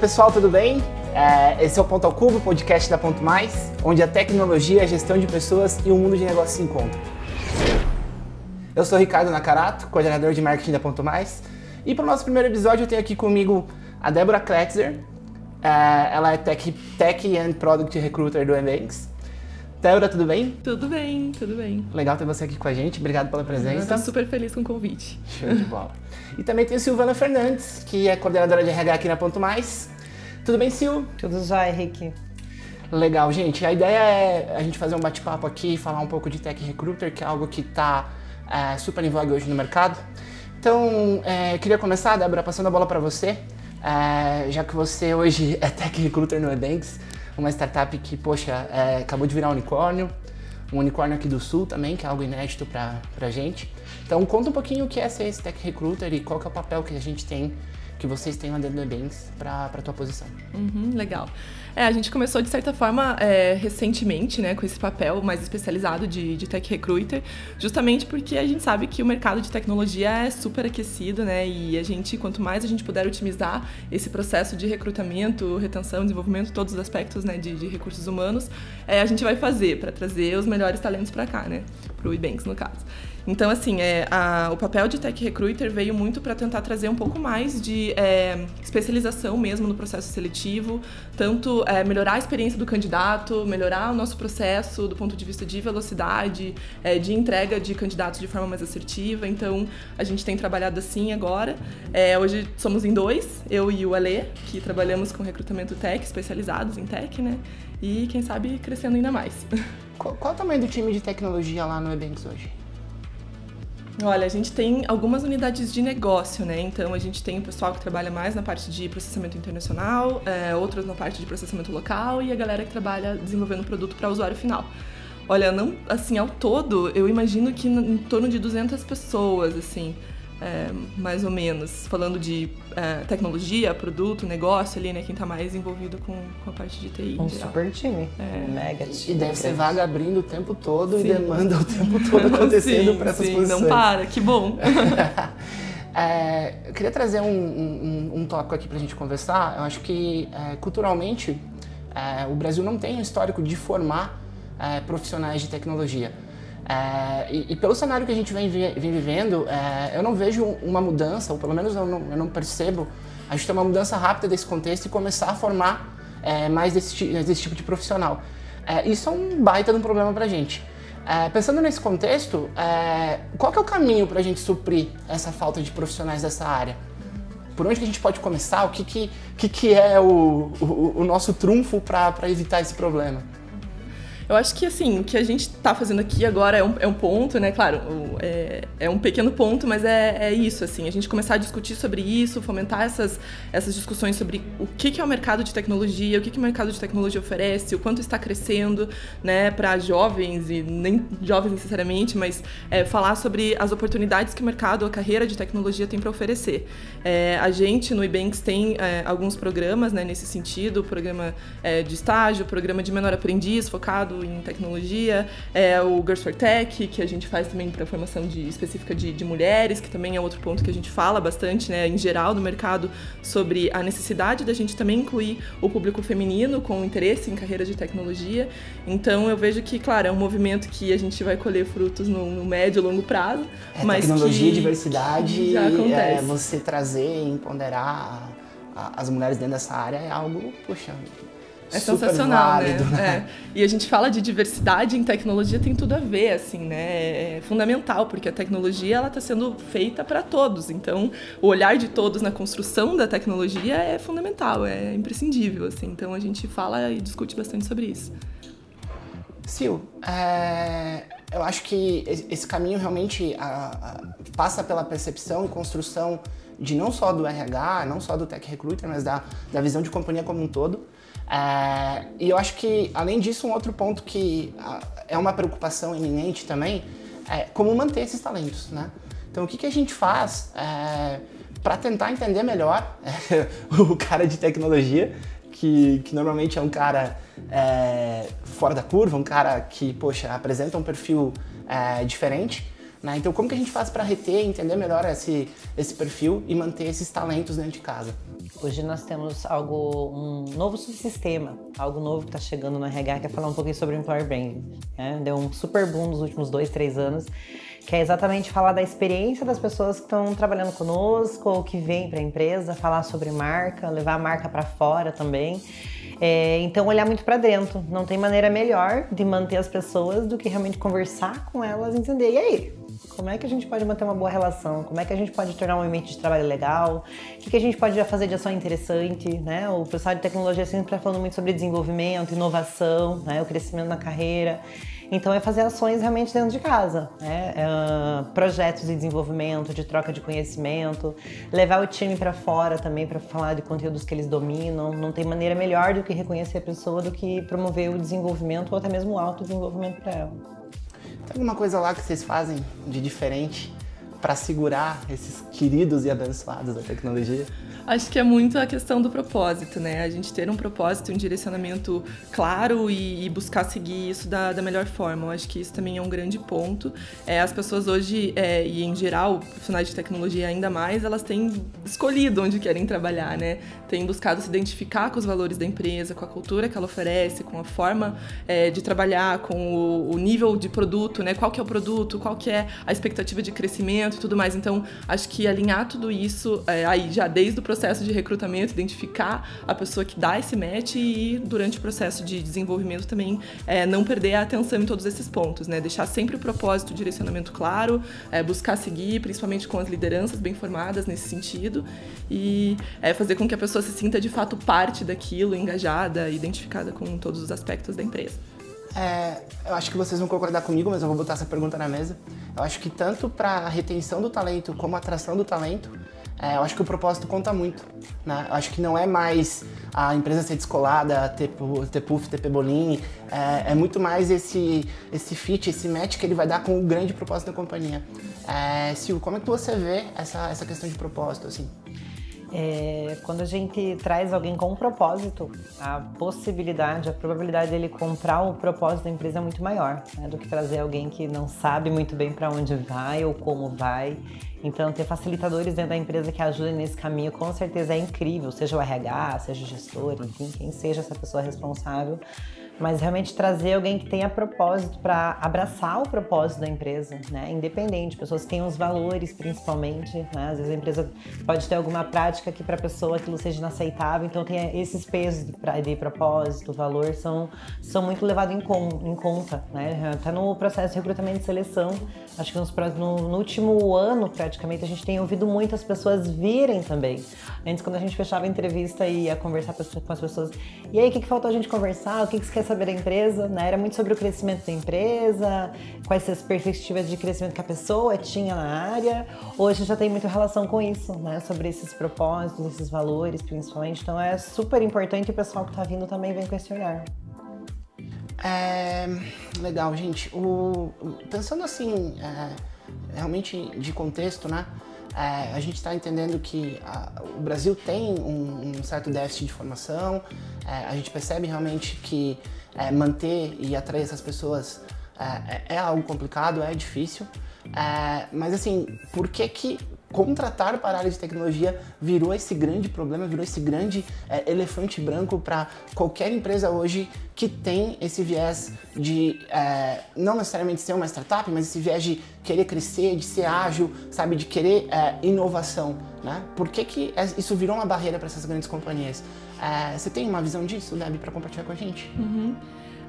pessoal, tudo bem? É, esse é o Ponto ao Cubo, podcast da Ponto Mais, onde a tecnologia, a gestão de pessoas e o mundo de negócios se encontram. Eu sou Ricardo Nakarato, coordenador de marketing da Ponto Mais, e para o nosso primeiro episódio eu tenho aqui comigo a Débora Kletzer, é, ela é Tech, Tech and Product Recruiter do Ebanks. Débora, tudo bem? Tudo bem, tudo bem. Legal ter você aqui com a gente, obrigado pela presença. Estou super feliz com o convite. Show de bola. e também tem a Silvana Fernandes, que é coordenadora de RH aqui na Ponto Mais. Tudo bem, Sil? Tudo jóia, Henrique. Legal, gente. A ideia é a gente fazer um bate-papo aqui, falar um pouco de Tech Recruiter, que é algo que está é, super em voga hoje no mercado. Então, é, queria começar, Débora, passando a bola para você. É, já que você hoje é Tech Recruiter no Ebanks, uma startup que, poxa, é, acabou de virar unicórnio, um unicórnio aqui do Sul também, que é algo inédito para a gente. Então, conta um pouquinho o que é ser esse Tech Recruiter e qual é o papel que a gente tem, que vocês têm lá dentro do Ebanks para a tua posição. Uhum, legal. É, a gente começou, de certa forma, é, recentemente, né, com esse papel mais especializado de, de Tech Recruiter, justamente porque a gente sabe que o mercado de tecnologia é super aquecido, né, e a gente, quanto mais a gente puder otimizar esse processo de recrutamento, retenção, desenvolvimento, todos os aspectos, né, de, de recursos humanos, é, a gente vai fazer para trazer os melhores talentos para cá, né, para o Ebanks, no caso. Então, assim, é, a, o papel de Tech Recruiter veio muito para tentar trazer um pouco mais de é, especialização mesmo no processo seletivo, tanto é, melhorar a experiência do candidato, melhorar o nosso processo do ponto de vista de velocidade, é, de entrega de candidatos de forma mais assertiva. Então, a gente tem trabalhado assim agora. É, hoje somos em dois, eu e o Ale, que trabalhamos com recrutamento tech, especializados em tech, né? E quem sabe crescendo ainda mais. Qual, qual o tamanho do time de tecnologia lá no Ebanks hoje? Olha, a gente tem algumas unidades de negócio, né? Então a gente tem o pessoal que trabalha mais na parte de processamento internacional, é, outros na parte de processamento local e a galera que trabalha desenvolvendo produto para usuário final. Olha, não, assim, ao todo, eu imagino que em torno de 200 pessoas, assim é, mais ou menos, falando de é, tecnologia, produto, negócio ali, né? Quem está mais envolvido com, com a parte de TI. Um super time. É. Mega time. E deve ser vaga abrindo o tempo todo sim. e demanda o tempo todo acontecendo para essas sim, posições. Não para, que bom. é, eu queria trazer um, um, um tópico aqui para a gente conversar. Eu acho que é, culturalmente é, o Brasil não tem um histórico de formar é, profissionais de tecnologia. É, e, e, pelo cenário que a gente vem, vem vivendo, é, eu não vejo uma mudança, ou pelo menos eu não, eu não, percebo, a gente ter uma mudança rápida desse contexto e começar a formar é, mais desse, desse, tipo de profissional. É, isso é um baita de um problema para a gente. É, pensando nesse contexto, é, qual é o caminho para a gente suprir essa falta de profissionais dessa área? Por onde que a gente pode começar? O que, que, que, que é o, o, o nosso trunfo para evitar esse problema? Eu acho que, assim, o que a gente está fazendo aqui agora é um, é um ponto, né? Claro, é, é, um pequeno ponto, mas é, é, isso, assim. A gente começar a discutir sobre isso, fomentar essas, essas discussões sobre o que, que é o mercado de tecnologia, o que, que o mercado de tecnologia oferece, o quanto está crescendo, né? Para jovens, e nem jovens necessariamente, mas é, falar sobre as oportunidades que o mercado, a carreira de tecnologia tem para oferecer. É, a gente, no Ebanks, tem é, alguns programas, né? Nesse sentido, programa de estágio, programa de menor aprendiz, focado em tecnologia, é o Girls for Tech, que a gente faz também para formação de, específica de, de, mulheres, que também é outro ponto que a gente fala bastante, né, em geral, no mercado, sobre a necessidade da gente também incluir o público feminino com interesse em carreiras de tecnologia. Então, eu vejo que, claro, é um movimento que a gente vai colher frutos no, no médio e longo prazo. É, mas tecnologia e diversidade, já acontece. É, você trazer e empoderar as mulheres dentro dessa área é algo, poxa, é sensacional, válido, né? né? É. E a gente fala de diversidade em tecnologia tem tudo a ver, assim, né? É fundamental porque a tecnologia ela está sendo feita para todos. Então, o olhar de todos na construção da tecnologia é fundamental, é imprescindível, assim. Então, a gente fala e discute bastante sobre isso. Sil, é, eu acho que esse caminho realmente a, a, passa pela percepção e construção de não só do RH, não só do Tech Recruiter, mas da, da visão de companhia como um todo. É, e eu acho que, além disso, um outro ponto que é uma preocupação iminente também é como manter esses talentos, né? Então, o que, que a gente faz é, para tentar entender melhor o cara de tecnologia, que, que normalmente é um cara é, fora da curva, um cara que, poxa, apresenta um perfil é, diferente, Né? Então, como que a gente faz para reter, entender melhor esse, esse perfil e manter esses talentos dentro de casa? Hoje nós temos algo, um novo subsistema, algo novo que está chegando no RH, que é falar um pouquinho sobre Employer Branding. Né? Deu um super boom nos últimos dois, três anos, que é exatamente falar da experiência das pessoas que estão trabalhando conosco ou que vêm para a empresa, falar sobre marca, levar a marca para fora também. É, então, olhar muito para dentro. Não tem maneira melhor de manter as pessoas do que realmente conversar com elas entender. E aí? Como é que a gente pode manter uma boa relação? Como é que a gente pode tornar um ambiente de trabalho legal? O que, que a gente pode fazer de ação interessante? Né? O pessoal de tecnologia sempre está falando muito sobre desenvolvimento, inovação, né? o crescimento na carreira. Então é fazer ações realmente dentro de casa, né? É, projetos de desenvolvimento, de troca de conhecimento, levar o time para fora também para falar de conteúdos que eles dominam. Não tem maneira melhor do que reconhecer a pessoa do que promover o desenvolvimento ou até mesmo o autodesenvolvimento para ela. Tem alguma coisa lá que vocês fazem de diferente para segurar esses queridos e abençoados da tecnologia? Acho que é muito a questão do propósito, né? A gente ter um propósito, um direcionamento claro e, e buscar seguir isso da, da, melhor forma. Eu acho que isso também é um grande ponto. É, as pessoas hoje, é, e em geral, profissionais de tecnologia ainda mais, elas têm escolhido onde querem trabalhar, né? Têm buscado se identificar com os valores da empresa, com a cultura que ela oferece, com a forma é, de trabalhar, com o, o, nível de produto, né? Qual que é o produto, qual que é a expectativa de crescimento e tudo mais. Então, acho que alinhar tudo isso é, aí já desde o processo de recrutamento, identificar a pessoa que dá esse match e durante o processo de desenvolvimento também é, não perder a atenção em todos esses pontos, né? Deixar sempre o propósito, o direcionamento claro, é, buscar seguir, principalmente com as lideranças bem formadas nesse sentido e é, fazer com que a pessoa se sinta de fato parte daquilo, engajada, identificada com todos os aspectos da empresa. É, eu acho que vocês vão concordar comigo, mas eu vou botar essa pergunta na mesa. Eu acho que tanto para a retenção do talento como a atração do talento, é, eu acho que o propósito conta muito. Né? Eu acho que não é mais a empresa ser descolada, ter, ter puff, ter pebolim. É, é, muito mais esse, esse fit, esse match que ele vai dar com o grande propósito da companhia. É, Silvio, como é que você vê essa, essa questão de propósito? assim? É, quando a gente traz alguém com um propósito, a possibilidade, a probabilidade dele comprar o propósito da empresa é muito maior né, do que trazer alguém que não sabe muito bem para onde vai ou como vai. Então, ter facilitadores dentro da empresa que ajudem nesse caminho com certeza é incrível, seja o RH, seja o gestor, enfim, quem seja essa pessoa responsável mas realmente trazer alguém que tenha propósito para abraçar o propósito da empresa, né? Independente, pessoas que tenham os valores principalmente, né? Às vezes a empresa pode ter alguma prática que para a pessoa aquilo seja inaceitável, então tem esses pesos de, de propósito, valor são, são muito levados em, em conta, né? Tá no processo de recrutamento e seleção, acho que nos, no, no último ano praticamente a gente tem ouvido muitas pessoas virem também. Antes quando a gente fechava a entrevista e ia conversar com as pessoas, e aí o que, que faltou a gente conversar, o que, que você quer saber da empresa, né? Era muito sobre o crescimento da empresa, quais as perspectivas de crescimento que a pessoa tinha na área. Hoje já tem muita relação com isso, né? Sobre esses propósitos, esses valores, principalmente. Então é super importante o pessoal que está vindo também vem questionar. É, legal, gente. O, pensando assim, é, realmente de contexto, né? É, a gente está entendendo que a, o Brasil tem um, um, certo déficit de formação, é, a gente percebe realmente que é, manter e atrair essas pessoas é, é, é algo complicado, é difícil. É, mas assim, por que que contratar para a área de tecnologia virou esse grande problema, virou esse grande é, elefante branco para qualquer empresa hoje que tem esse viés de é, não necessariamente ser uma startup, mas esse viés de querer crescer, de ser ágil, sabe, de querer é, inovação, né? Por que, que isso virou uma barreira para essas grandes companhias? É, você tem uma visão disso, Deb, para compartilhar com a gente? Uhum.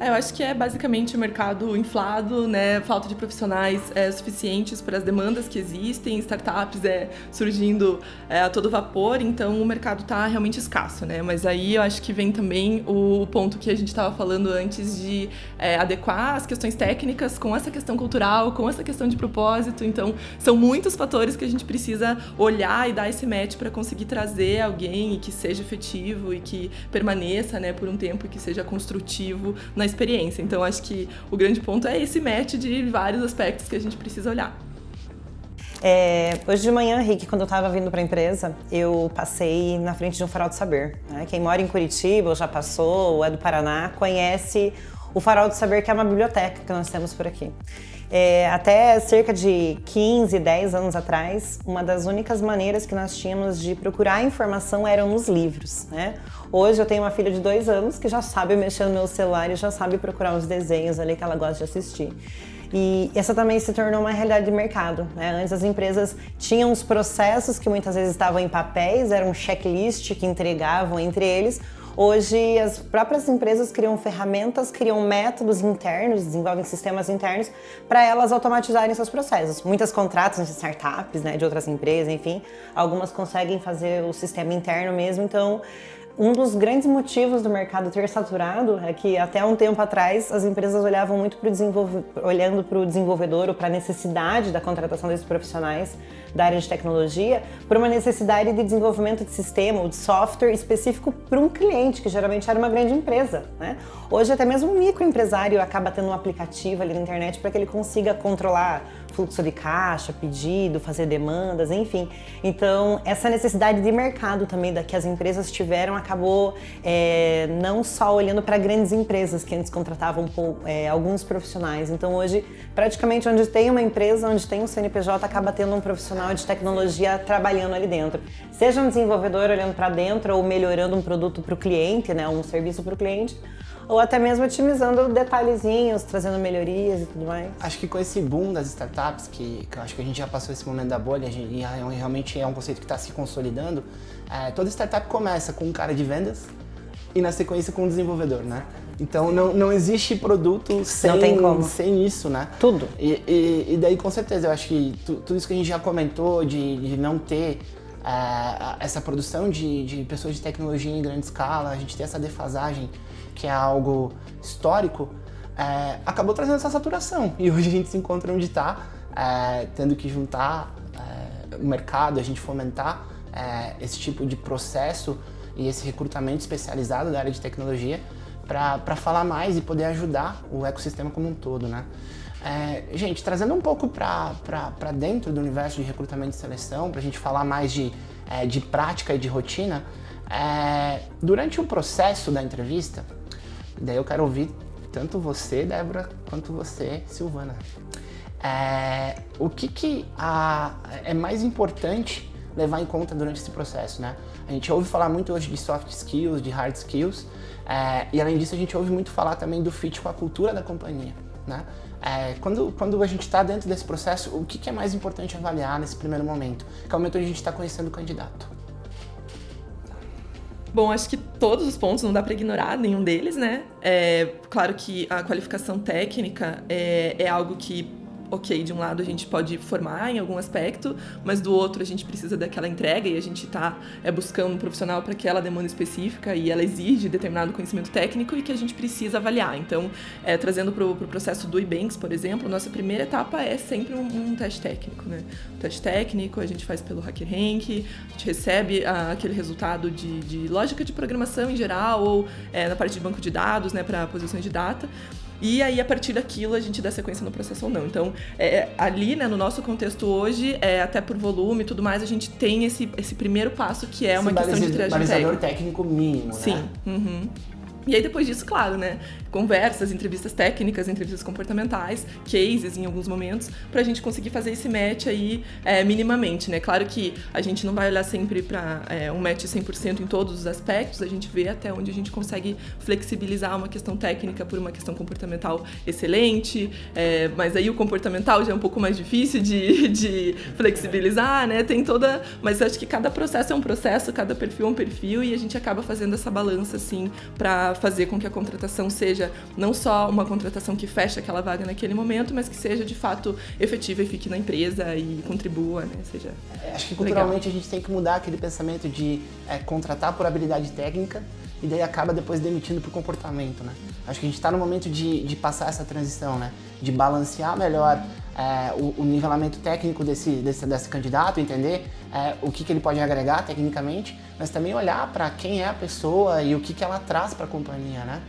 É, eu acho que é basicamente o mercado inflado, né? Falta de profissionais é, suficientes para as demandas que existem, startups é, surgindo é, a todo vapor, então o mercado está realmente escasso, né? Mas aí eu acho que vem também o ponto que a gente estava falando antes de é, adequar as questões técnicas com essa questão cultural, com essa questão de propósito. Então, são muitos fatores que a gente precisa olhar e dar esse match para conseguir trazer alguém que seja efetivo e que permaneça, né, por um tempo e que seja construtivo na experiência. Então acho que o grande ponto é esse match de vários aspectos que a gente precisa olhar. É, hoje de manhã, Rick, quando eu estava vindo para a empresa, eu passei na frente de um farol do saber. Né? Quem mora em Curitiba ou já passou ou é do Paraná conhece o farol do saber, que é uma biblioteca que nós temos por aqui. É, até cerca de 15, 10 anos atrás, uma das únicas maneiras que nós tínhamos de procurar informação eram nos livros, né? Hoje eu tenho uma filha de dois anos que já sabe mexer no meu celular e já sabe procurar os desenhos ali que ela gosta de assistir. E essa também se tornou uma realidade de mercado. Né? Antes as empresas tinham os processos que muitas vezes estavam em papéis, era um checklist que entregavam entre eles. Hoje, as próprias empresas criam ferramentas, criam métodos internos, desenvolvem sistemas internos para elas automatizarem seus processos. Muitas contratam de startups, né, de outras empresas, enfim. Algumas conseguem fazer o sistema interno mesmo. Então, um dos grandes motivos do mercado ter saturado é que até um tempo atrás as empresas olhavam muito para o olhando para o desenvolvedor ou para a necessidade da contratação desses profissionais da área de tecnologia, por uma necessidade de desenvolvimento de sistema ou de software específico para um cliente, que geralmente era uma grande empresa. Né? Hoje até mesmo um microempresário acaba tendo um aplicativo ali na internet para que ele consiga controlar fluxo de caixa, pedido, fazer demandas, enfim. Então, essa necessidade de mercado também da que as empresas tiveram acabou é, não só olhando para grandes empresas que antes contratavam é, alguns profissionais. Então, hoje, praticamente onde tem uma empresa, onde tem um CNPJ, acaba tendo um profissional de tecnologia trabalhando ali dentro. Seja um desenvolvedor olhando para dentro ou melhorando um produto para o cliente, né, um serviço para o cliente, ou até mesmo otimizando detalhezinhos, trazendo melhorias e tudo mais. Acho que com esse boom das startups, que, que acho que a gente já passou esse momento da bolha, gente, e é realmente é um conceito que está se consolidando, é, toda startup começa com um cara de vendas e na sequência com um desenvolvedor, né? Então não, não existe produto sem, sem isso, né? Tudo. E, e, e, daí com certeza eu acho que tu, tudo isso que a gente já comentou de, de não ter essa produção de, de pessoas de tecnologia em grande escala, a gente ter essa defasagem que é algo histórico, é, acabou trazendo essa saturação. E hoje a gente se encontra onde está, é, tendo que juntar é, o mercado, a gente fomentar é, esse tipo de processo e esse recrutamento especializado da área de tecnologia para falar mais e poder ajudar o ecossistema como um todo, né? É, gente, trazendo um pouco para dentro do universo de recrutamento e seleção, para a gente falar mais de, é, de prática e de rotina, é, durante o processo da entrevista, daí eu quero ouvir tanto você, Débora, quanto você, Silvana. É, o que, que a, é mais importante levar em conta durante esse processo, né? A gente ouve falar muito hoje de soft skills, de hard skills, é, e além disso a gente ouve muito falar também do fit com a cultura da companhia, né? É, quando, quando a gente está dentro desse processo, o que, que, é mais importante avaliar nesse primeiro momento? Que é o momento onde a gente está conhecendo o candidato. Bom, acho que todos os pontos não dá para ignorar nenhum deles, né? É, claro que a qualificação técnica é, é algo que ok, de um lado a gente pode formar em algum aspecto, mas do outro a gente precisa daquela entrega e a gente está é, buscando um profissional para aquela demanda específica e ela exige determinado conhecimento técnico e que a gente precisa avaliar. Então, é, trazendo para o pro processo do IBanks, por exemplo, nossa primeira etapa é sempre um, um, teste técnico. Né? Teste técnico a gente faz pelo HackerRank, a gente recebe ah, aquele resultado de, de, lógica de programação em geral ou é, na parte de banco de dados, né, para posições de data. E aí, a partir daquilo, a gente dá sequência no processo ou não. Então, é, é, ali, né, no nosso contexto hoje, é, até por volume e tudo mais, a gente tem esse, esse primeiro passo que é uma questão de triagem técnica. técnico mínimo, Sim. né? Sim. Uhum. E aí, depois disso, claro, né? Conversas, entrevistas técnicas, entrevistas comportamentais, cases em alguns momentos, para a gente conseguir fazer esse match aí é, minimamente, né? Claro que a gente não vai olhar sempre para é, um match 100% em todos os aspectos, a gente vê até onde a gente consegue flexibilizar uma questão técnica por uma questão comportamental excelente, é, mas aí o comportamental já é um pouco mais difícil de, de flexibilizar, né? Tem toda. Mas acho que cada processo é um processo, cada perfil é um perfil, e a gente acaba fazendo essa balança, assim, para fazer com que a contratação seja não só uma contratação que feche aquela vaga naquele momento, mas que seja de fato efetiva e fique na empresa e contribua, né? Seja é, Acho que culturalmente legal. a gente tem que mudar aquele pensamento de é, contratar por habilidade técnica e daí acaba depois demitindo por comportamento, né? Acho que a gente está no momento de, de passar essa transição, né? De balancear melhor é, o, o, nivelamento técnico desse, desse, desse candidato, entender é, o que, que ele pode agregar tecnicamente, mas também olhar para quem é a pessoa e o que, que ela traz para a companhia, né?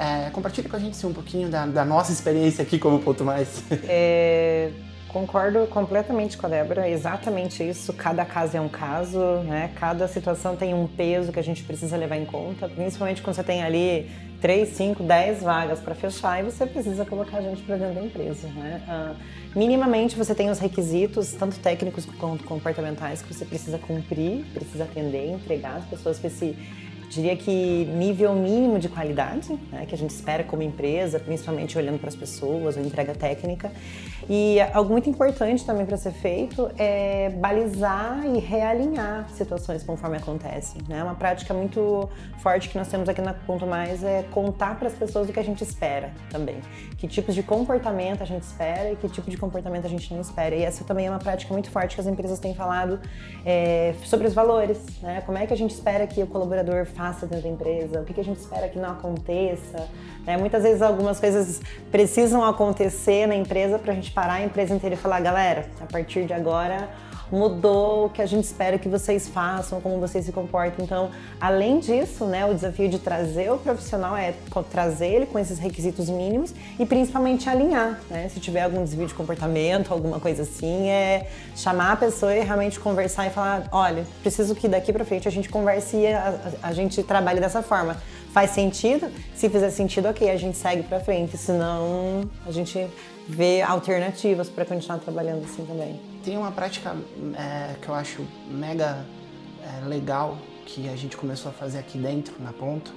É, compartilhe com a gente um pouquinho da, da, nossa experiência aqui como Ponto Mais. É, Concordo completamente com a Débora, exatamente isso. Cada caso é um caso, né? Cada situação tem um peso que a gente precisa levar em conta, principalmente quando você tem ali 3, 5, 10 vagas para fechar e você precisa colocar a gente para dentro da empresa, né? Ah, minimamente você tem os requisitos, tanto técnicos quanto comportamentais, que você precisa cumprir, precisa atender, entregar as pessoas para esse diria que nível mínimo de qualidade, né, que a gente espera como empresa, principalmente olhando para as pessoas, a entrega técnica. E algo muito importante também para ser feito é balizar e realinhar situações conforme acontecem. Né? Uma prática muito forte que nós temos aqui na Ponto Mais é contar para as pessoas o que a gente espera também. Que tipos de comportamento a gente espera e que tipo de comportamento a gente não espera. E essa também é uma prática muito forte que as empresas têm falado é, sobre os valores. Né? Como é que a gente espera que o colaborador faça dentro da empresa, o que, que a gente espera que não aconteça. Né? Muitas vezes algumas coisas precisam acontecer na empresa para a gente parar a empresa inteira e falar, galera, a partir de agora mudou o que a gente espera que vocês façam, como vocês se comportam. Então, além disso, né, o desafio de trazer o profissional é trazer ele com esses requisitos mínimos e principalmente alinhar, né? Se tiver algum desvio de comportamento, alguma coisa assim, é chamar a pessoa e realmente conversar e falar, olha, preciso que daqui para frente a gente converse e a, a, a gente trabalhe dessa forma. Faz sentido? Se fizer sentido, ok, a gente segue para frente. Senão, a gente ver alternativas para continuar trabalhando assim também. Tem uma prática é, que eu acho mega é, legal que a gente começou a fazer aqui dentro, na Ponto,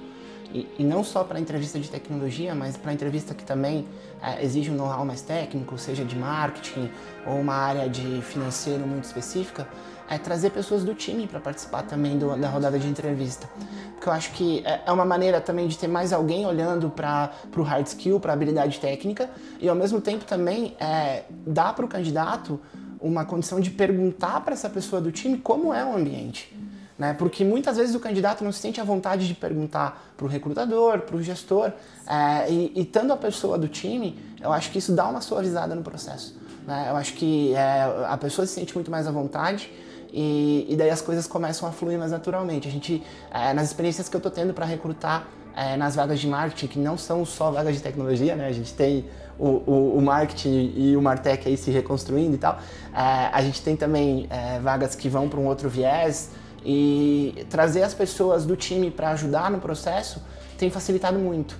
e, e não só para entrevista de tecnologia, mas para entrevista que também é, exige um know-how mais técnico, seja de marketing ou uma área de financeiro muito específica, é trazer pessoas do time para participar também do, da rodada de entrevista. Porque eu acho que é, é uma maneira também de ter mais alguém olhando para o hard skill, para a habilidade técnica, e ao mesmo tempo também é, dar para o candidato uma condição de perguntar para essa pessoa do time como é o ambiente. Né? Porque muitas vezes o candidato não se sente à vontade de perguntar para o recrutador, para o gestor, é, e, e a pessoa do time, eu acho que isso dá uma suavizada no processo. Né? Eu acho que é, a pessoa se sente muito mais à vontade e, e, daí as coisas começam a fluir mais naturalmente. A gente, é, nas experiências que eu estou tendo para recrutar é, nas vagas de marketing, que não são só vagas de tecnologia, né? A gente tem o, o, o marketing e o Martech aí se reconstruindo e tal. É, a gente tem também vagas que vão para um outro viés e trazer as pessoas do time para ajudar no processo tem facilitado muito.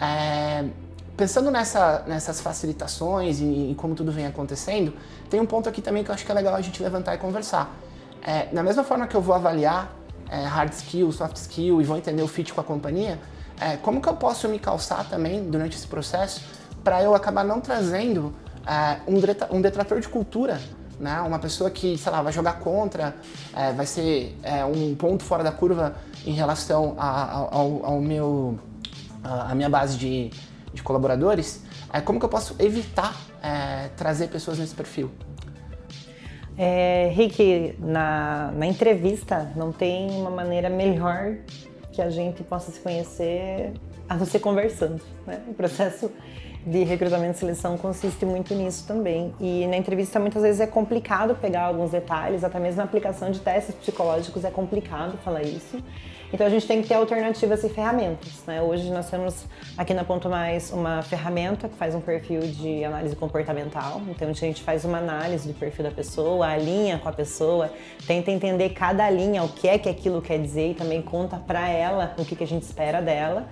É, pensando nessa, nessas facilitações e, e como tudo vem acontecendo, tem um ponto aqui também que eu acho que é legal a gente levantar e conversar é, da mesma forma que eu vou avaliar é, hard skill, soft skill e vou entender o fit com a companhia, é, como que eu posso me calçar também durante esse processo para eu acabar não trazendo é, um, um detrator de cultura né? Uma pessoa que, sei lá, vai jogar contra, é, vai ser é, um ponto fora da curva em relação a, ao, ao, meu, a, a, minha base de, de colaboradores. É, como que eu posso evitar é, trazer pessoas nesse perfil? É, Rick, na, na entrevista não tem uma maneira melhor que a gente possa se conhecer a você conversando. Né? O processo de recrutamento e seleção consiste muito nisso também. E na entrevista muitas vezes é complicado pegar alguns detalhes, até mesmo na aplicação de testes psicológicos é complicado falar isso. Então a gente tem que ter alternativas e ferramentas. Né? Hoje nós temos aqui na Ponto Mais uma ferramenta que faz um perfil de análise comportamental. Então a gente faz uma análise do perfil da pessoa, alinha com a pessoa, tenta entender cada linha, o que é que aquilo quer dizer e também conta para ela o que, que a gente espera dela.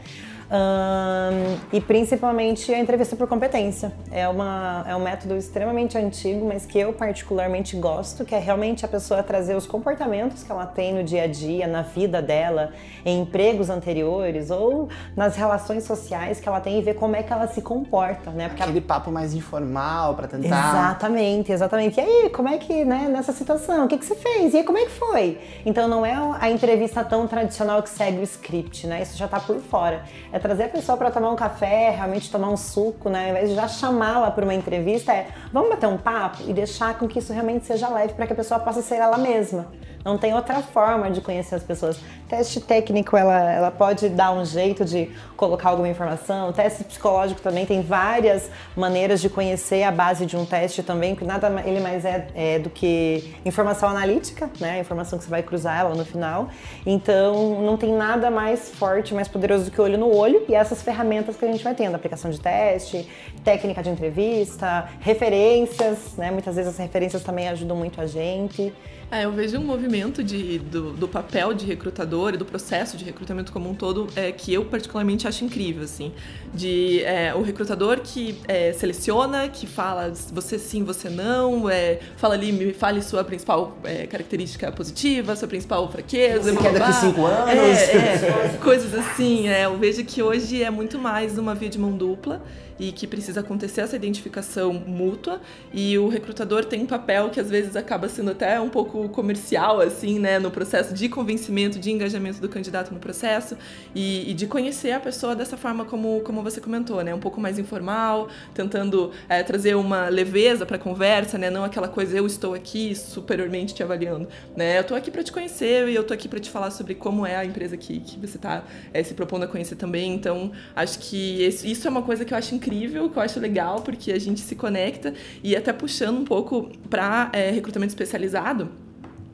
Um, e principalmente a entrevista por competência. É, uma, é um método extremamente antigo, mas que eu particularmente gosto, que é realmente a pessoa trazer os comportamentos que ela tem no dia a dia, na vida dela, em empregos anteriores ou nas relações sociais que ela tem e ver como é que ela se comporta, né? Porque Aquele papo mais informal para tentar... Exatamente, exatamente. E aí, como é que, né, nessa situação, o que, que você fez? E aí, como é que foi? Então não é a entrevista tão tradicional que segue o script, né? Isso já tá por fora. É é trazer a pessoa para tomar um café, realmente tomar um suco, né? Ao invés de já chamá-la para uma entrevista, é vamos bater um papo e deixar com que isso realmente seja leve para que a pessoa possa ser ela mesma. Não tem outra forma de conhecer as pessoas. Teste técnico, ela, ela pode dar um jeito de colocar alguma informação. Teste psicológico também tem várias maneiras de conhecer a base de um teste também, que nada ele mais é, é do que informação analítica, né? A informação que você vai cruzar ela no final. Então, não tem nada mais forte, mais poderoso do que olho no olho e essas ferramentas que a gente vai tendo, aplicação de teste, técnica de entrevista, referências, né? Muitas vezes as referências também ajudam muito a gente. É, eu vejo um movimento de, do, do, papel de recrutador e do processo de recrutamento como um todo é, que eu particularmente acho incrível, assim. De é, o recrutador que é, seleciona, que fala você sim, você não, é, fala ali, me fale sua principal é, característica positiva, sua principal fraqueza. Você quer daqui cinco anos? É, coisas assim, eu vejo que hoje é muito mais uma via de mão dupla e que precisa acontecer essa identificação mútua. E o recrutador tem um papel que às vezes acaba sendo até um pouco comercial assim, né, no processo de convencimento, de engajamento do candidato no processo e, e de conhecer a pessoa dessa forma como, como você comentou, né, um pouco mais informal, tentando é, trazer uma leveza para a conversa, né, não aquela coisa eu estou aqui superiormente te avaliando, né, eu estou aqui para te conhecer e eu estou aqui para te falar sobre como é a empresa que, que você está é, se propondo a conhecer também, então acho que esse, isso é uma coisa que eu acho incrível incrível, que eu acho legal, porque a gente se conecta e até puxando um pouco para é, recrutamento especializado.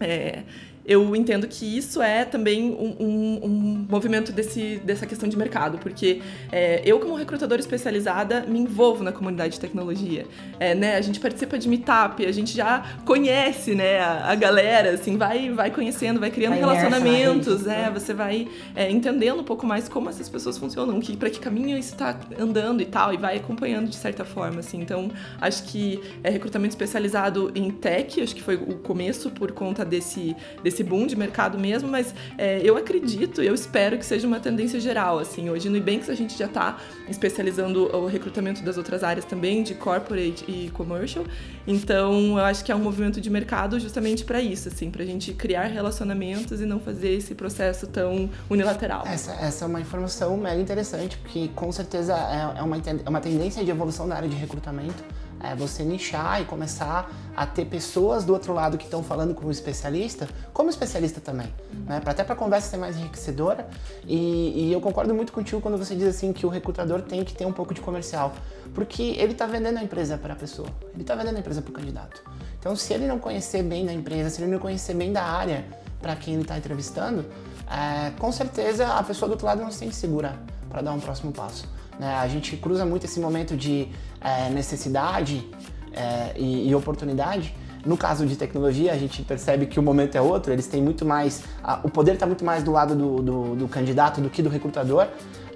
É, eu entendo que isso é também um, um, um movimento desse, dessa questão de mercado, porque é, eu, como recrutadora especializada, me envolvo na comunidade de tecnologia. É, né, a gente participa de meetup, a gente já conhece né, a, a galera, assim, vai, vai conhecendo, vai criando relacionamentos, é, você vai é, entendendo um pouco mais como essas pessoas funcionam, que, para que caminho isso está andando e tal, e vai acompanhando de certa forma. Assim. Então, acho que é recrutamento especializado em tech, acho que foi o começo por conta desse, desse esse boom de mercado mesmo, mas é, eu acredito, eu espero que seja uma tendência geral, assim. Hoje no Ebanks a gente já está especializando o recrutamento das outras áreas também, de corporate e commercial. Então, eu acho que é um movimento de mercado justamente para isso, assim, para a gente criar relacionamentos e não fazer esse processo tão unilateral. Essa, essa é uma informação mega interessante, porque com certeza é, é uma, é uma tendência de evolução na área de recrutamento é você nichar e começar a ter pessoas do outro lado que estão falando com o especialista, como especialista também, né? Até para a conversa ser mais enriquecedora. E, e, eu concordo muito contigo quando você diz assim que o recrutador tem que ter um pouco de comercial, porque ele está vendendo a empresa para a pessoa, ele está vendendo a empresa para o candidato. Então, se ele não conhecer bem da empresa, se ele não conhecer bem da área para quem ele está entrevistando, é, com certeza a pessoa do outro lado não se sente segura para dar um próximo passo. Né? A gente cruza muito esse momento de é, necessidade é, e, e, oportunidade. No caso de tecnologia, a gente percebe que o momento é outro, eles têm muito mais. A, o poder está muito mais do lado do, do, do, candidato do que do recrutador.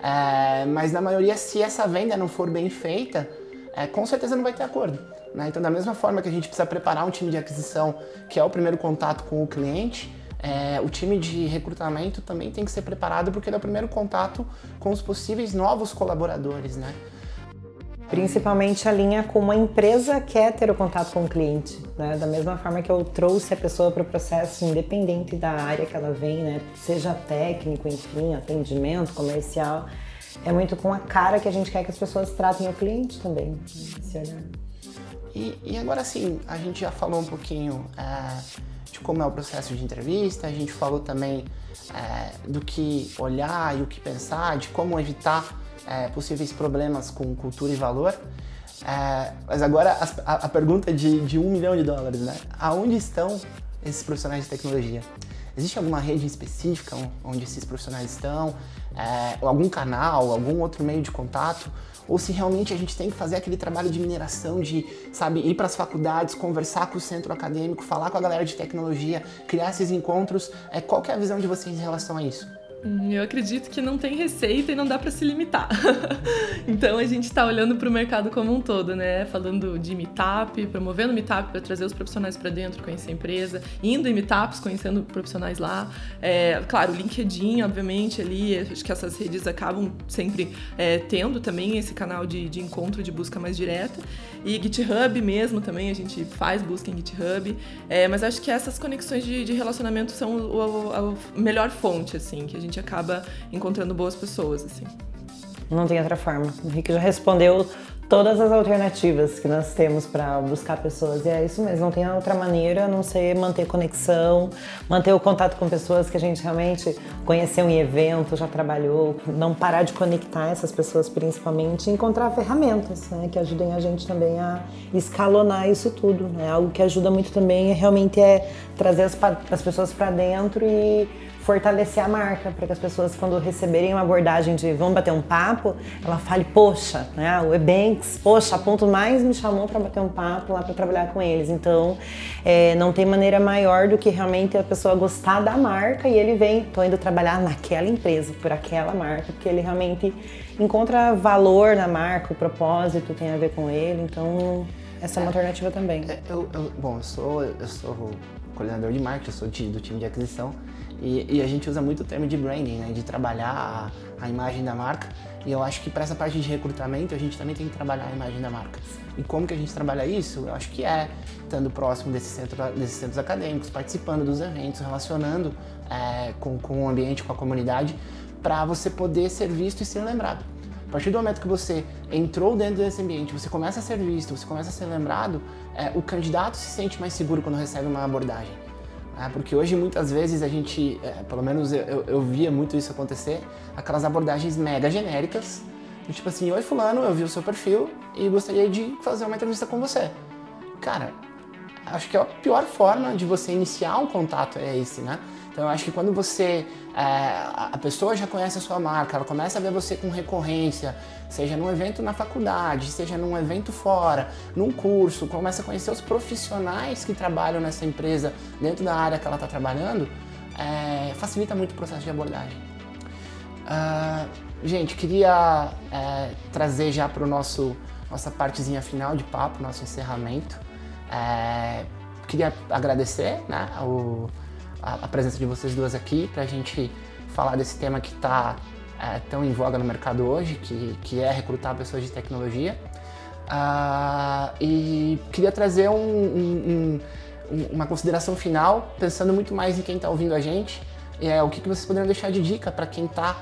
É, mas na maioria, se essa venda não for bem feita, é, com certeza não vai ter acordo. Né? Então, da mesma forma que a gente precisa preparar um time de aquisição, que é o primeiro contato com o cliente, é, o time de recrutamento também tem que ser preparado porque é o primeiro contato com os possíveis novos colaboradores, né? Principalmente a linha como a empresa quer ter o contato com o cliente, né? Da mesma forma que eu trouxe a pessoa para o processo, independente da área que ela vem, né? Seja técnico, enfim, atendimento, comercial, é muito com a cara que a gente quer que as pessoas tratem o cliente também. E, e agora sim, a gente já falou um pouquinho é, de como é o processo de entrevista, a gente falou também é, do que olhar e o que pensar, de como evitar é, possíveis problemas com cultura e valor. Mas agora a, a pergunta de, de, um milhão de dólares, né? Aonde estão esses profissionais de tecnologia? Existe alguma rede específica onde esses profissionais estão? É, algum canal, algum outro meio de contato? Ou se realmente a gente tem que fazer aquele trabalho de mineração, de, sabe, ir para as faculdades, conversar com o centro acadêmico, falar com a galera de tecnologia, criar esses encontros. É, qual é a visão de vocês em relação a isso? Hum, eu acredito que não tem receita e não dá para se limitar. então a gente está olhando para o mercado como um todo, né? Falando de meetup, promovendo meetup para trazer os profissionais para dentro, conhecer a empresa, indo em meetups, conhecendo profissionais lá. É, claro, LinkedIn, obviamente, ali, acho que essas redes acabam sempre é, tendo também esse canal de, de encontro, de busca mais direta. E GitHub mesmo também, a gente faz busca em GitHub. É, mas acho que essas conexões de, de relacionamento são a melhor fonte, assim, que a gente gente acaba encontrando boas pessoas, assim. Não tem outra forma. O Rick já respondeu todas as alternativas que nós temos para buscar pessoas. E é isso mesmo, não tem outra maneira a não ser manter conexão, manter o contato com pessoas que a gente realmente conheceu em evento, já trabalhou, não parar de conectar essas pessoas principalmente e encontrar ferramentas né, que ajudem a gente também a escalonar isso tudo. Né? Algo que ajuda muito também realmente é trazer as, as pessoas para dentro e fortalecer a marca, para que as pessoas, quando receberem uma abordagem de vamos bater um papo, ela fale, poxa, né, o Ebanks, poxa, a Ponto Mais me chamou para bater um papo lá para trabalhar com eles. Então, é, não tem maneira maior do que realmente a pessoa gostar da marca e ele vem, tô indo trabalhar naquela empresa, por aquela marca, porque ele realmente encontra valor na marca, o propósito tem a ver com ele, então essa é uma alternativa também. É, eu, eu, bom, eu sou, eu sou coordenador de marketing, eu sou do time de aquisição e, e, a gente usa muito o termo de branding, né? de trabalhar a, a imagem da marca. E eu acho que para essa parte de recrutamento a gente também tem que trabalhar a imagem da marca. E como que a gente trabalha isso? Eu acho que é estando próximo desses centros, desses centros acadêmicos, participando dos eventos, relacionando é, com, com o ambiente, com a comunidade, para você poder ser visto e ser lembrado. A partir do momento que você entrou dentro desse ambiente, você começa a ser visto, você começa a ser lembrado, é, o candidato se sente mais seguro quando recebe uma abordagem. É, porque hoje muitas vezes a gente, é, pelo menos eu, eu, eu, via muito isso acontecer, aquelas abordagens mega genéricas, tipo assim, oi fulano, eu vi o seu perfil e gostaria de fazer uma entrevista com você. Cara, acho que a pior forma de você iniciar um contato é esse, né? Então eu acho que quando você é, a pessoa já conhece a sua marca, ela começa a ver você com recorrência, seja num evento na faculdade, seja num evento fora, num curso, começa a conhecer os profissionais que trabalham nessa empresa dentro da área que ela está trabalhando, é, facilita muito o processo de abordagem. Uh, gente, queria é, trazer já para o nosso nossa partezinha final de papo, nosso encerramento. É, queria agradecer né, o, a, a presença de vocês duas aqui para a gente falar desse tema que está é, tão em voga no mercado hoje, que, que é recrutar pessoas de tecnologia. Uh, e queria trazer um, um, um, uma consideração final, pensando muito mais em quem está ouvindo a gente, é, o que, que vocês poderiam deixar de dica para quem está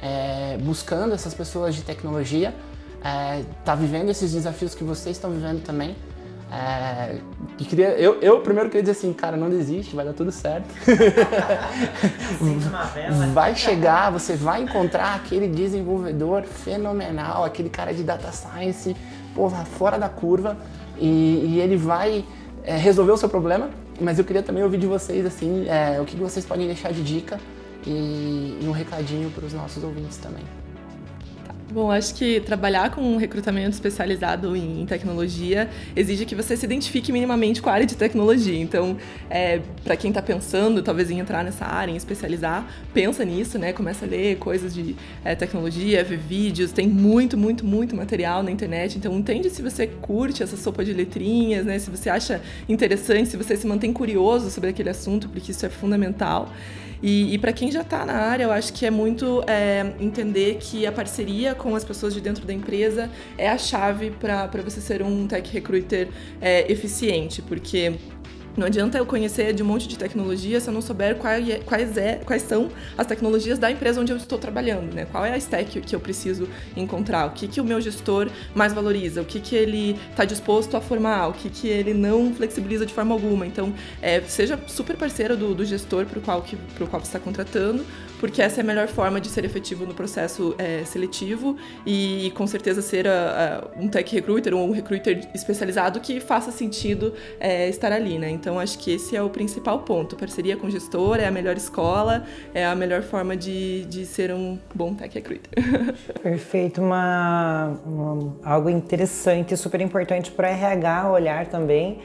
é, buscando essas pessoas de tecnologia, está é, vivendo esses desafios que vocês estão vivendo também, é, queria, eu, eu primeiro queria dizer assim, cara, não desiste, vai dar tudo certo. vai chegar, você vai encontrar aquele desenvolvedor fenomenal, aquele cara de data science, porra, fora da curva, e, e ele vai é, resolver o seu problema. Mas eu queria também ouvir de vocês assim, é, o que vocês podem deixar de dica e, e um recadinho para os nossos ouvintes também. Bom, acho que trabalhar com um recrutamento especializado em tecnologia exige que você se identifique minimamente com a área de tecnologia. Então, é, para quem está pensando, talvez em entrar nessa área, em especializar, pensa nisso, né? Começa a ler coisas de é, tecnologia, ver vídeos, tem muito, muito, muito material na internet. Então, entende se você curte essa sopa de letrinhas, né? Se você acha interessante, se você se mantém curioso sobre aquele assunto, porque isso é fundamental. E, e para quem já está na área, eu acho que é muito é, entender que a parceria com as pessoas de dentro da empresa é a chave para você ser um tech recruiter é, eficiente, porque não adianta eu conhecer de um monte de tecnologia se eu não souber quais, é, quais, é, quais são as tecnologias da empresa onde eu estou trabalhando, né? Qual é a stack que eu preciso encontrar, o que, que o meu gestor mais valoriza, o que, que ele está disposto a formar, o que, que ele não flexibiliza de forma alguma. Então, é, seja super parceiro do, do gestor para o qual, que, qual você está contratando, porque essa é a melhor forma de ser efetivo no processo é, seletivo e, com certeza, ser a, a, um tech recruiter ou um recruiter especializado que faça sentido é, estar ali, né? Então, acho que esse é o principal ponto. Parceria com gestor é a melhor escola, é a melhor forma de, de ser um bom tech recruiter. Perfeito. Uma, uma algo interessante super importante para RH olhar também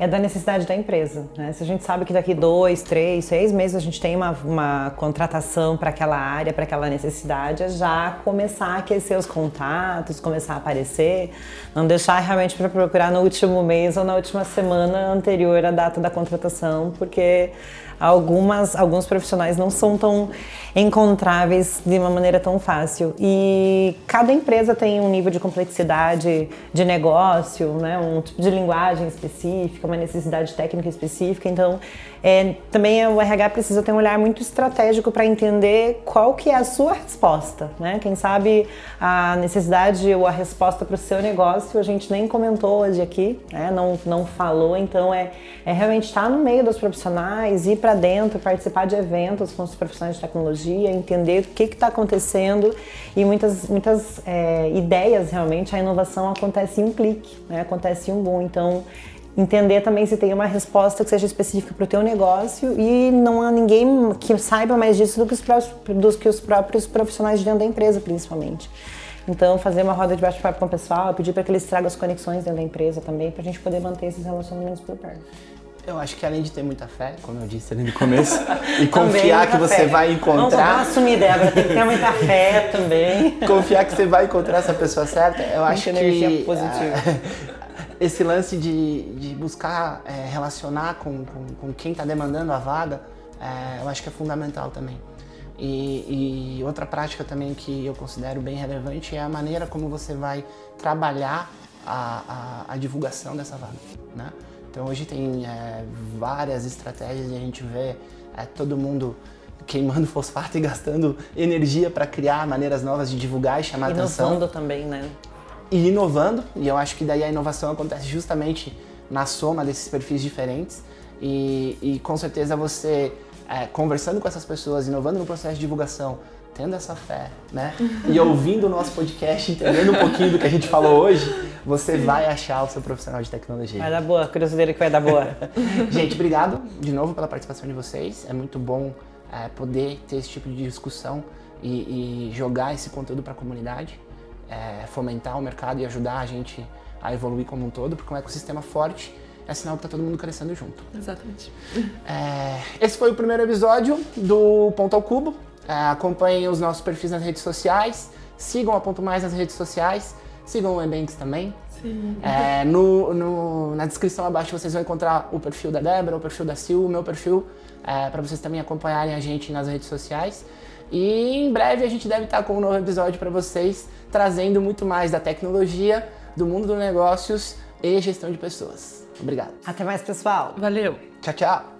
é da necessidade da empresa. Né? Se a gente sabe que daqui dois, três, seis meses a gente tem uma, uma contratação para aquela área, para aquela necessidade, é já começar a aquecer os contatos, começar a aparecer, não deixar realmente para procurar no último mês ou na última semana anterior à data da contratação, porque algumas, alguns profissionais não são tão encontráveis de uma maneira tão fácil. E cada empresa tem um nível de complexidade de negócio, né? um tipo de linguagem específica, uma necessidade técnica específica. Então, é, também o RH precisa ter um olhar muito estratégico para entender qual que é a sua resposta, né? Quem sabe a necessidade ou a resposta para o seu negócio a gente nem comentou hoje aqui, né? Não, não falou, então é, é realmente estar no meio dos profissionais, ir para dentro, participar de eventos com os profissionais de tecnologia, entender o que está acontecendo e muitas, muitas é, ideias realmente, a inovação acontece em um clique, né? acontece em um boom. Então, entender também se tem uma resposta que seja específica para o teu negócio e não há ninguém que saiba mais disso do que os, próprios, que os próprios profissionais de dentro da empresa, principalmente. Então, fazer uma roda de bate-papo com o pessoal, pedir para que eles tragam as conexões dentro da empresa também, para a gente poder manter esses relacionamentos por perto. Eu acho que além de ter muita fé, como eu disse ali no começo, e confiar que você fé. vai encontrar. Vamos assumir, Débora, tem que ter muita fé também. Confiar que você vai encontrar essa pessoa certa, eu acho que. energia positiva. Esse lance de, de buscar é, relacionar com, com, com quem está demandando a vaga, é, eu acho que é fundamental também. E, e, outra prática também que eu considero bem relevante é a maneira como você vai trabalhar a, a, a divulgação dessa vaga. Né? Então hoje tem é, várias estratégias e a gente vê é, todo mundo queimando fosfato e gastando energia para criar maneiras novas de divulgar e chamar Inovando atenção. Inovando também, né? E inovando, e eu acho que daí a inovação acontece justamente na soma desses perfis diferentes. E, e com certeza você, é, conversando com essas pessoas, inovando no processo de divulgação, tendo essa fé, né? E ouvindo o nosso podcast, entendendo um pouquinho do que a gente falou hoje, você vai achar o seu profissional de tecnologia. Vai dar boa, curiosidade que vai dar boa. gente, obrigado de novo pela participação de vocês. É muito bom é, poder ter esse tipo de discussão e, e jogar esse conteúdo para a comunidade, é, fomentar o mercado e ajudar a gente a evoluir como um todo, porque um ecossistema forte é sinal que está todo mundo crescendo junto. Exatamente. É, esse foi o primeiro episódio do Ponto ao Cubo. É, acompanhem os nossos perfis nas redes sociais, sigam a Ponto Mais nas redes sociais, sigam o Ebanks também. Sim. É, no, no, na descrição abaixo vocês vão encontrar o perfil da Débora, o perfil da Sil, o meu perfil, é, para vocês também acompanharem a gente nas redes sociais. E em breve a gente deve estar com um novo episódio para vocês, trazendo muito mais da tecnologia, do mundo dos negócios e gestão de pessoas. Obrigado. Até mais, pessoal. Valeu. Tchau, tchau.